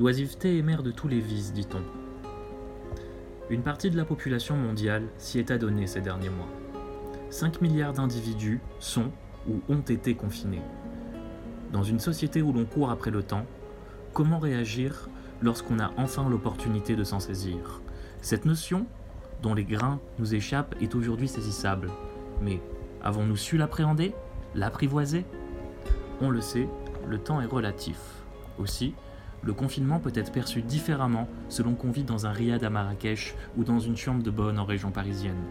L'oisiveté est mère de tous les vices, dit-on. Une partie de la population mondiale s'y est adonnée ces derniers mois. 5 milliards d'individus sont ou ont été confinés. Dans une société où l'on court après le temps, comment réagir lorsqu'on a enfin l'opportunité de s'en saisir? Cette notion, dont les grains nous échappent, est aujourd'hui saisissable. Mais avons-nous su l'appréhender L'apprivoiser? On le sait, le temps est relatif. Aussi, le confinement peut être perçu différemment selon qu'on vit dans un riad à Marrakech ou dans une chambre de bonne en région parisienne.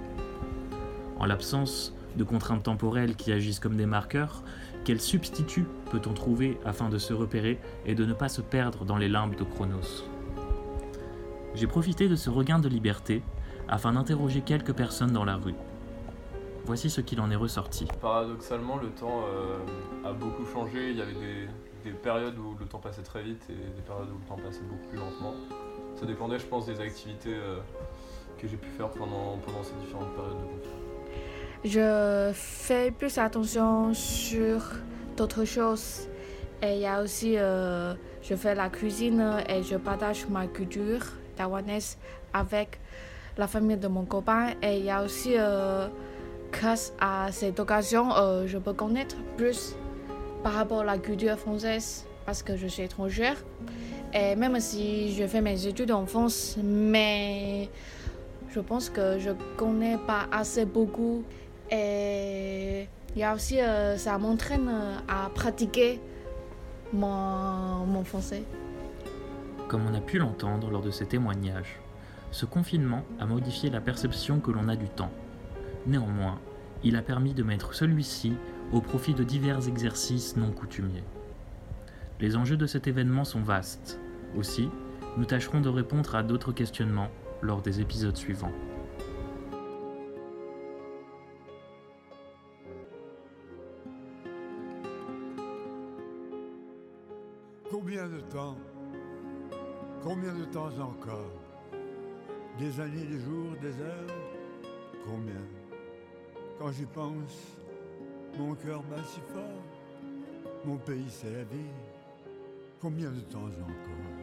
En l'absence de contraintes temporelles qui agissent comme des marqueurs, quel substitut peut-on trouver afin de se repérer et de ne pas se perdre dans les limbes de Chronos? J'ai profité de ce regain de liberté afin d'interroger quelques personnes dans la rue. Voici ce qu'il en est ressorti. Paradoxalement, le temps euh, a beaucoup changé. Il y avait des, périodes où le temps passait très vite et des périodes où le temps passait beaucoup plus lentement. Ça dépendait, je pense, des activités euh, que j'ai pu faire pendant, pendant ces différentes périodes de confinement. Je fais plus attention sur d'autres choses. Et il y a aussi, euh, je fais la cuisine et je partage ma culture taïwanaise avec la famille de mon copain. Et il y a aussi, euh, grâce à cette occasion, je peux connaître plus par rapport à la culture française parce que je suis étrangère. Et même si je fais mes études en France, mais je pense que je connais pas assez beaucoup et il y a aussi, euh, ça m'entraîne à pratiquer mon, mon français. Comme on a pu l'entendre lors de ces témoignages, ce confinement a modifié la perception que l'on a du temps. Néanmoins, il a permis de mettre celui-ci au profit de divers exercices non coutumiers. Les enjeux de cet événement sont vastes. Aussi, nous tâcherons de répondre à d'autres questionnements lors des épisodes suivants. Combien de temps Combien de temps encore? Des années, des jours, des heures? Combien? Quand j'y pense, mon cœur bat si fort. Mon pays, c'est la vie. Combien de temps encore?